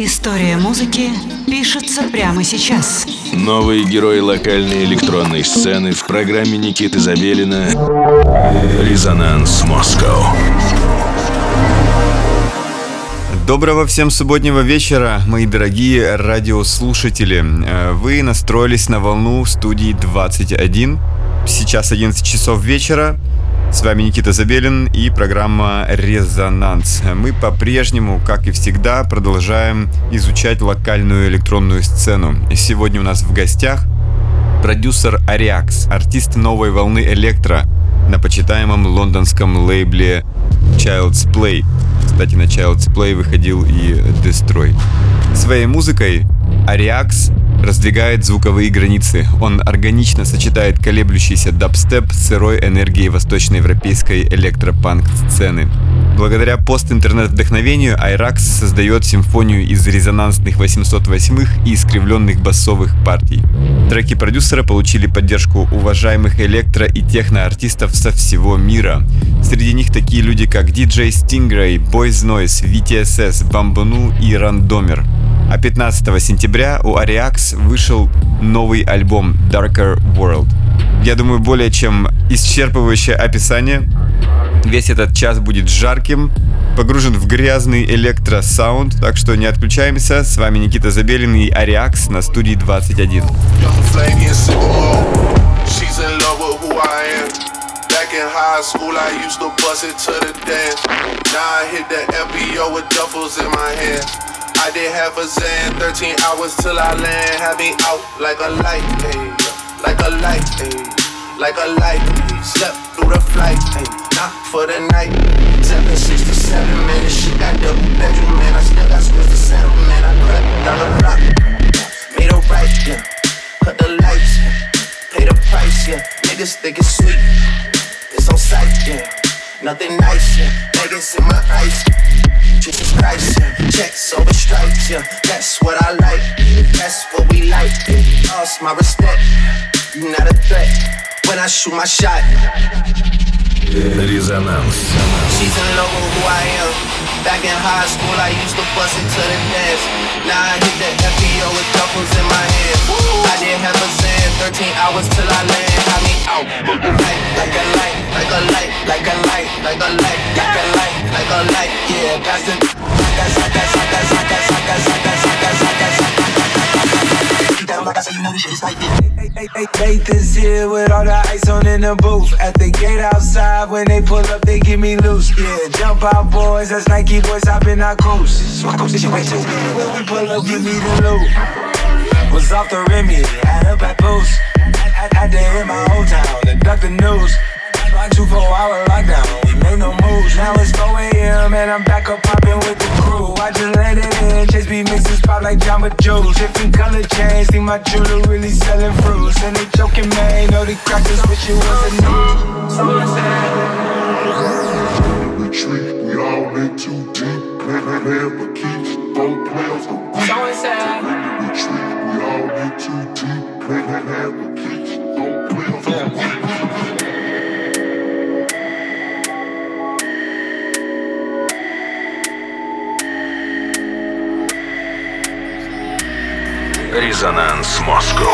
История музыки пишется прямо сейчас. Новые герои локальной электронной сцены в программе Никиты Забелина «Резонанс Москва». Доброго всем субботнего вечера, мои дорогие радиослушатели. Э, вы настроились на волну студии 21. Сейчас 11 часов вечера. С вами Никита Забелин и программа «Резонанс». Мы по-прежнему, как и всегда, продолжаем изучать локальную электронную сцену. Сегодня у нас в гостях продюсер Ариакс, артист новой волны электро на почитаемом лондонском лейбле Child's Play. Кстати, на Child's Play выходил и Destroy. Своей музыкой Ариакс раздвигает звуковые границы. Он органично сочетает колеблющийся дабстеп с сырой энергией восточноевропейской электропанк-сцены. Благодаря пост-интернет-вдохновению Айракс создает симфонию из резонансных 808-х и искривленных басовых партий. Треки продюсера получили поддержку уважаемых электро- и техно-артистов со всего мира. Среди них такие люди, как DJ Stingray, Boys Noise, VTSS, Bamboo и Рандомер. А 15 сентября у Вышел новый альбом Darker World. Я думаю, более чем исчерпывающее описание. Весь этот час будет жарким, погружен в грязный электросаунд, так что не отключаемся. С вами Никита Забелин и Ариакс на студии 21. Back in high school, I used to bust it to the dance. Now I hit the FBO with duffels in my hand. I did half a Xan, 13 hours till I land. Had me out like a light, ayy. Like a light, ayy. Like a light, ayy. Slept through the flight, ayy. Not for the night. 767, man, this shit got double bedroom, man. I still got skills to settle, man. I crept down the block. Made a right, yeah. Cut the lights, yeah. Pay the price, yeah. Niggas think it's sweet. It's on sight, yeah. Nothing nice, yeah. Niggas in my ice. Jesus Christ, yeah. Checks over stripes, yeah. That's what I like. That's what we like. Lost my respect. You not a threat when I shoot my shot. Резонанс. She's in love with who I am. Back in high school, I used to bust it to the dance. Now I hit the FBO with duffels in my hand. I did have a Zan, 13 hours till I land. Had me out like, like a light, like a light, like a light, like a light, like a light, like a light. Yeah, that's the. That's that's that's that's that's that's that's that's Nathan's here with all the ice on in the booth. At the gate outside, when they pull up, they give me loose. Yeah, jump out, boys. That's Nike boys hopping our coast. When we pull up, give me the loot. Was off the yeah, had up at post. I had to hit my old town to duck the news. Like two four hour lockdown, we made no moves. Now it's 4 a.m. and I'm back up popping with the crew. I just let it in, Chase B mixes pop like Jamba Juice. Different color chains, think my jewelry really selling fruits. And they joking, man, know the crackers wish it was a new. So sad. Retreat, we all in too deep. Plan, plan, plan for keeps. Both plans go So sad. Retreat, we all in too deep. Plan, plan, plan for Резонанс Москва.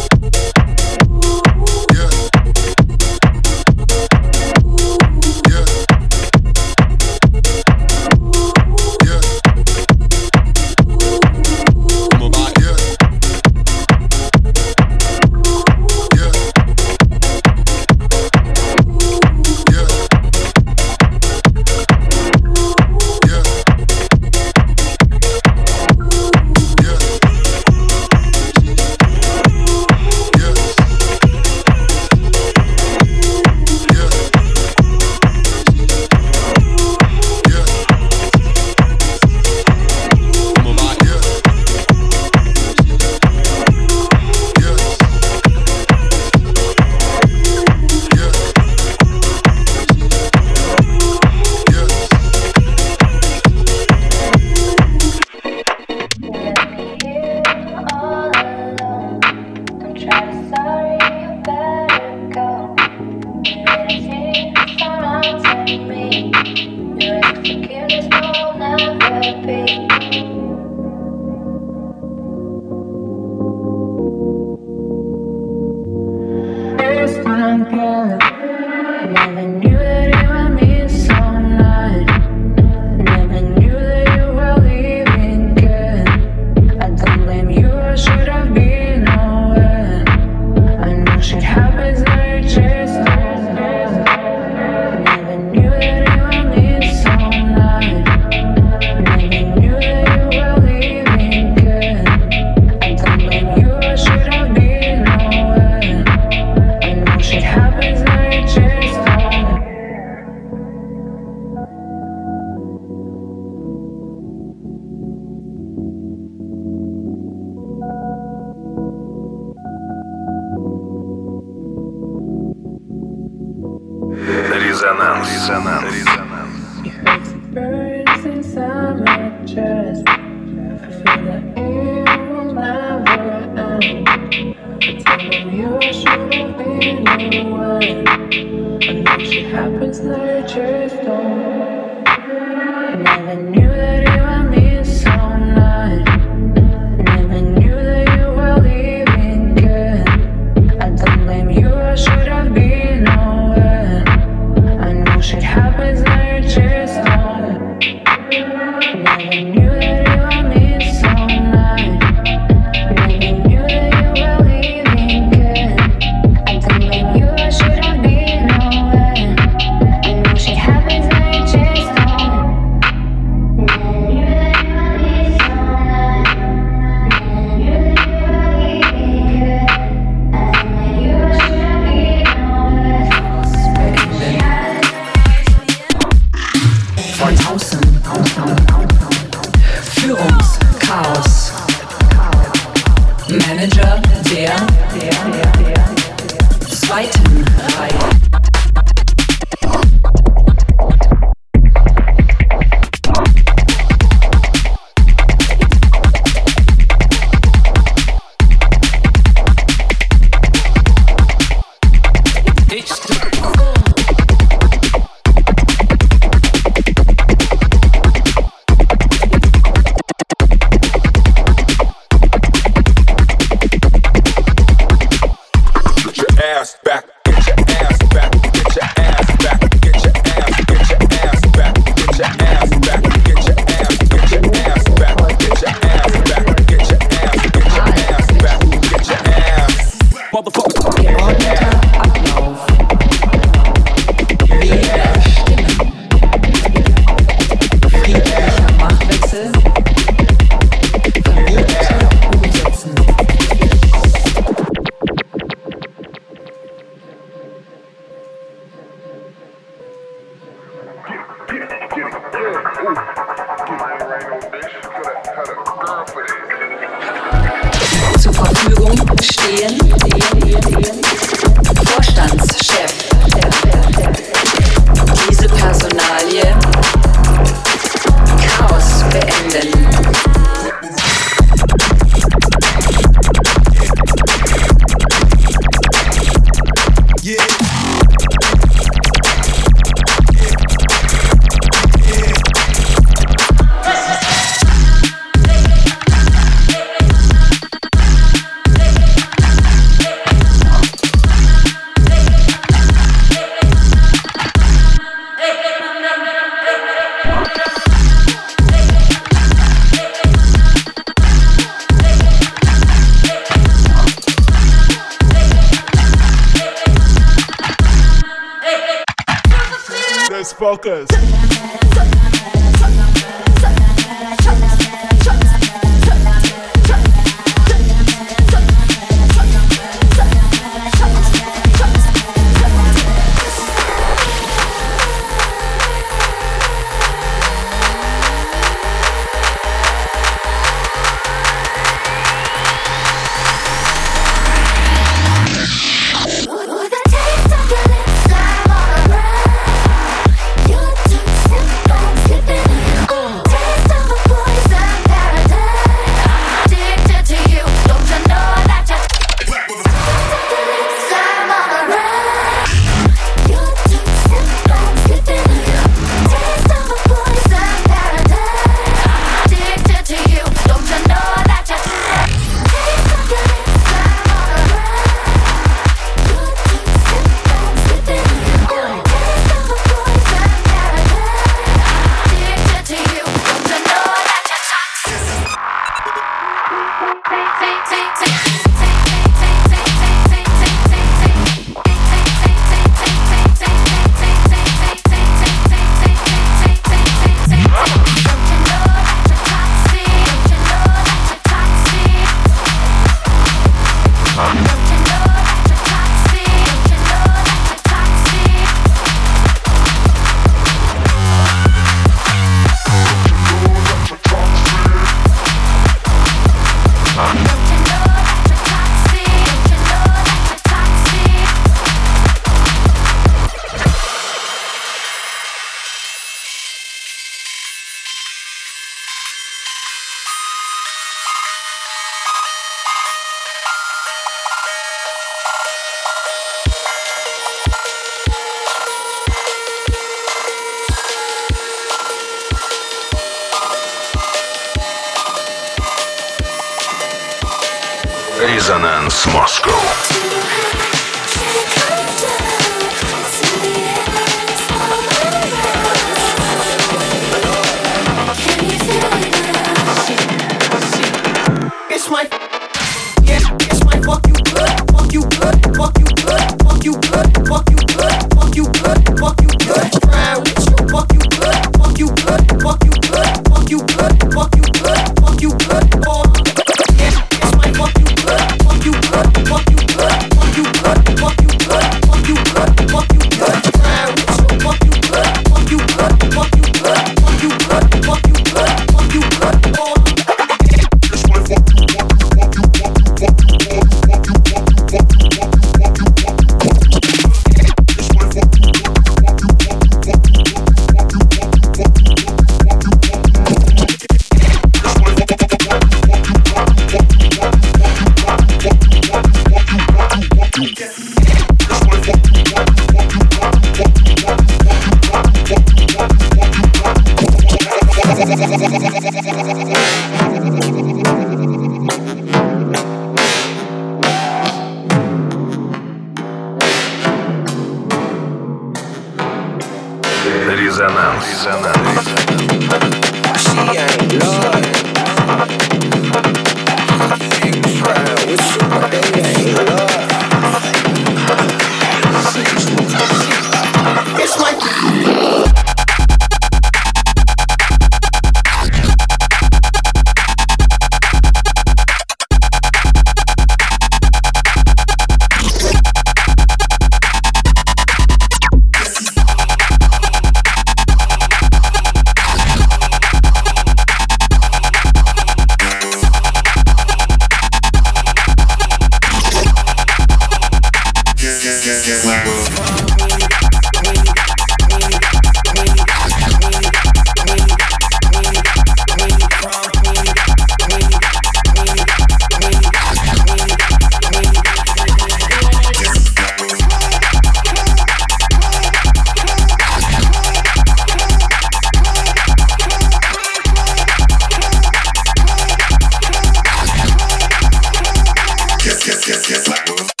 Yes, I will.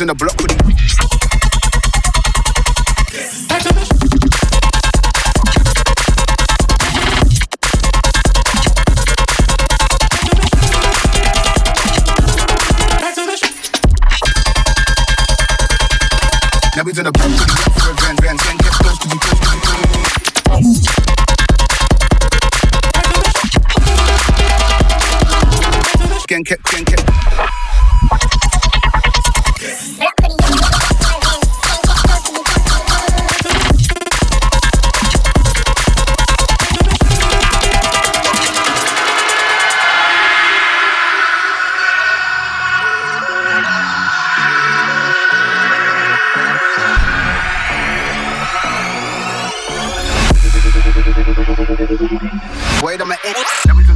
In the block Wait a minute.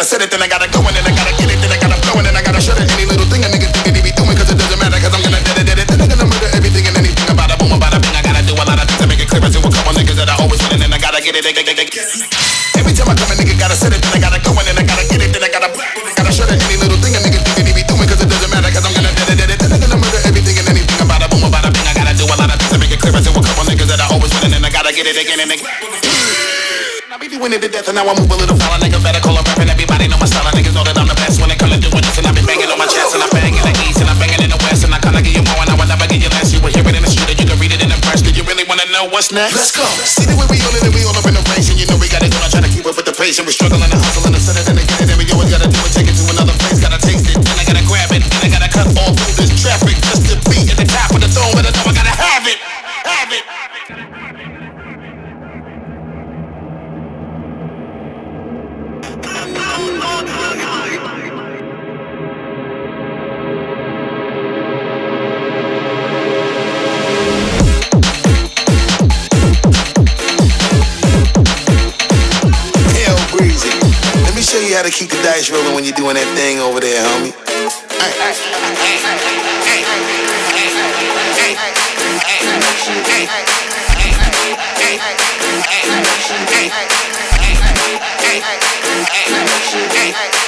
Gotta set it, then I gotta go, and then I gotta get it, then I gotta blow, and then I gotta shut it. Any little thing a nigga think he be doing, cause it doesn't matter, cause I'm gonna dead it, dead it, then I'm gonna murder everything and anything about it. Boom, about a bing, I gotta do a lot of things to make it clear to a couple niggas that I always win, and then I gotta get it, get it, get it. Every time I come, a nigga gotta set it, then I gotta go, and then I gotta get it, then I gotta gotta shut it. Any little thing a nigga think he be doing, cause it doesn't matter, cause I'm gonna dead it, dead it, then I'm gonna murder everything and anything about it. Boom, about a bing, I gotta do a lot of things to make it clear to a couple niggas that I always win, and then I gotta get it again and again. I be doing it to death and now I move a little foul. Nigga better call up rapping. What's next? Let's go. See the way we on it and we all up in the race. And you know we got it. go. I try to keep up with the pace. And we struggling to hustle and it and to get it. And we always gotta do it. Take it to another gotta keep the dice rolling when you're doing that thing over there, homie. Hey.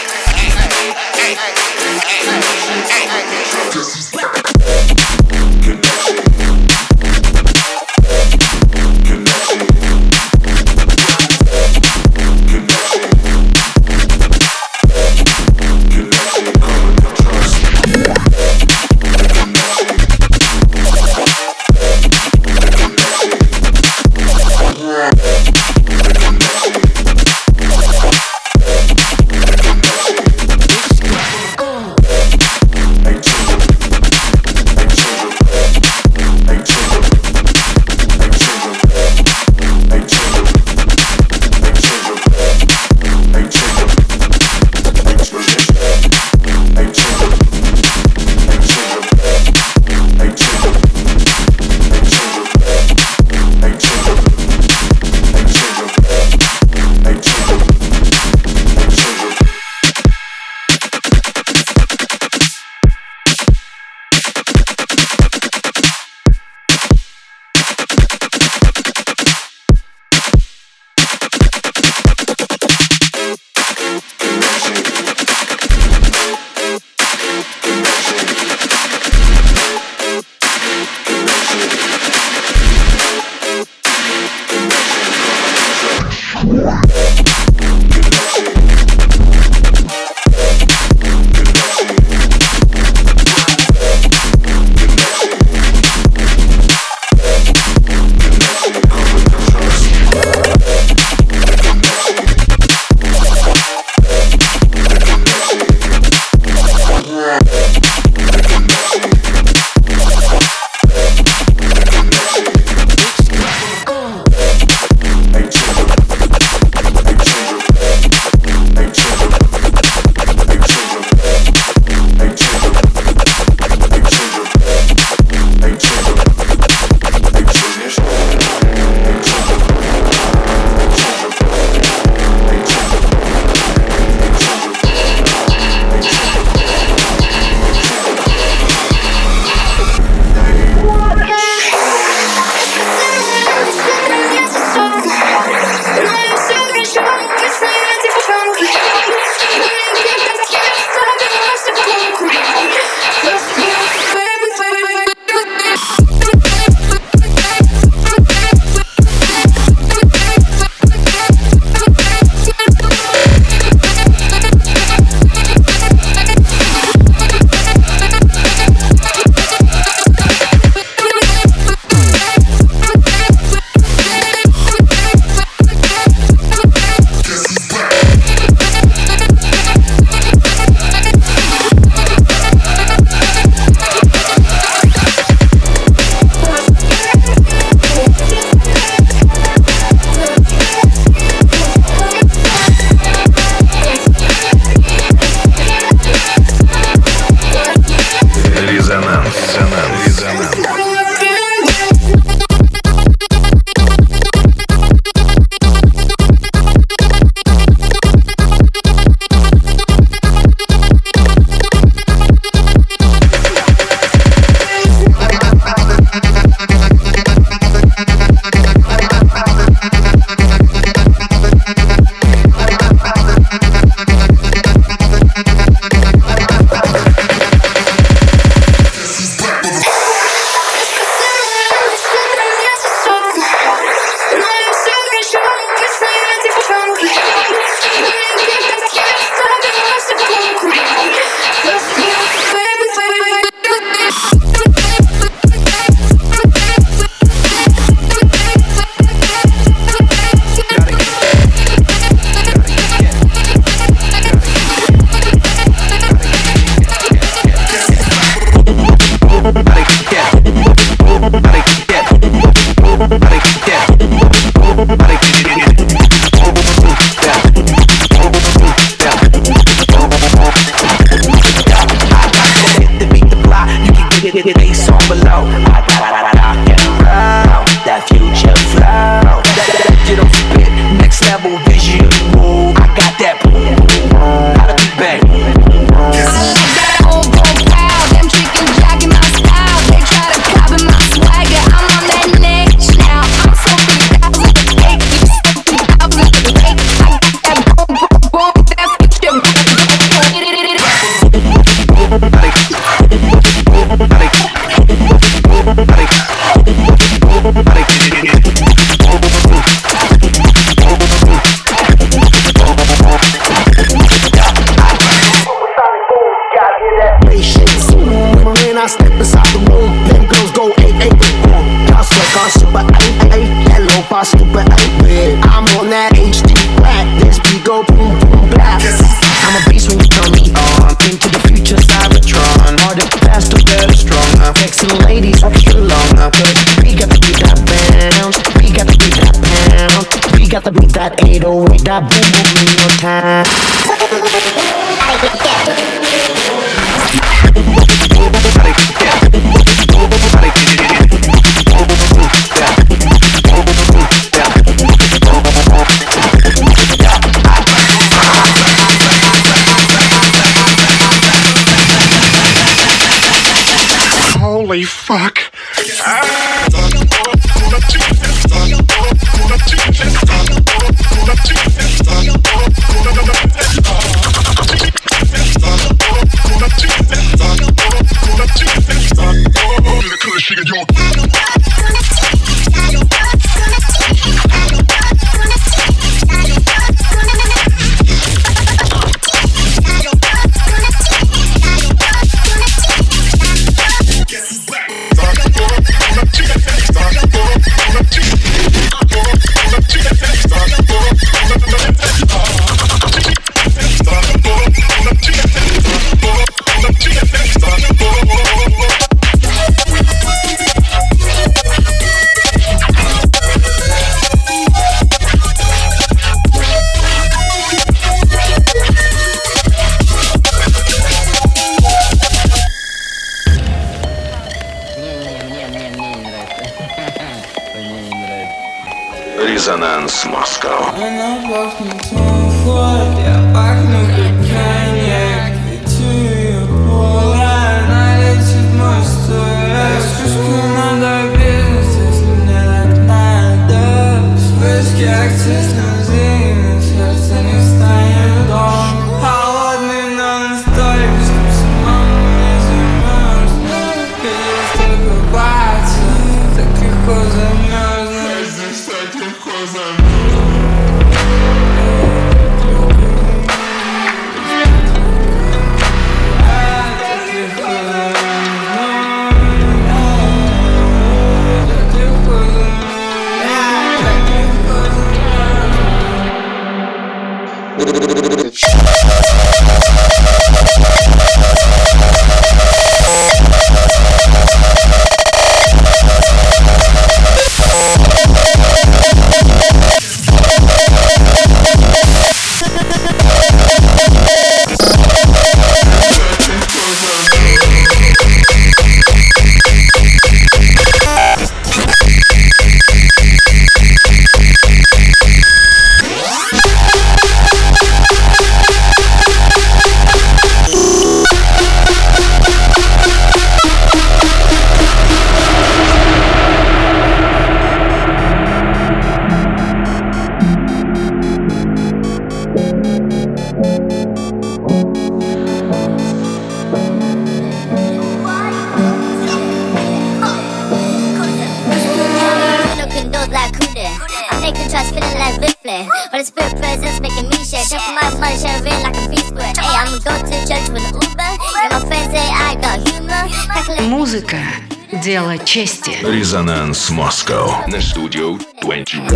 Always put presents making me shake. Shuffle my mind, shoving like a beast square. Hey, I'ma go to church with an Uber. Yeah, my friends say I got humor. Музыка – дело чести. Резонанс Москва на студию 21.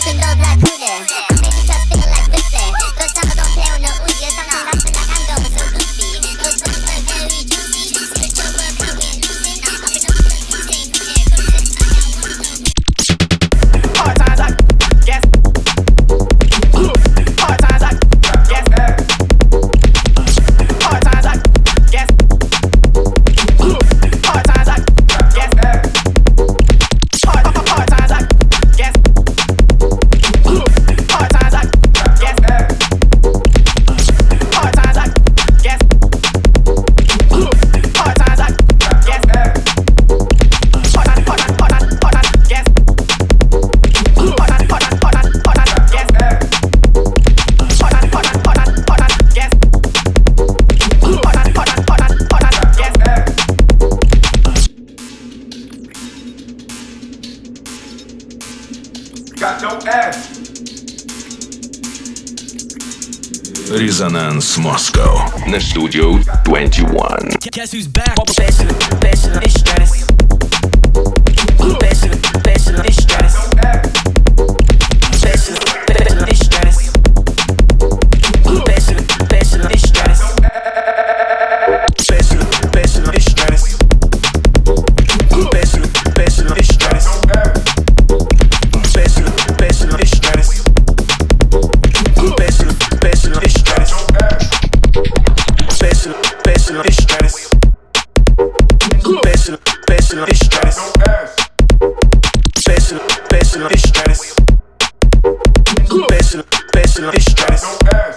Broken love like Buddha Resonance Moscow на студию 21. Guess who's back? till I'm.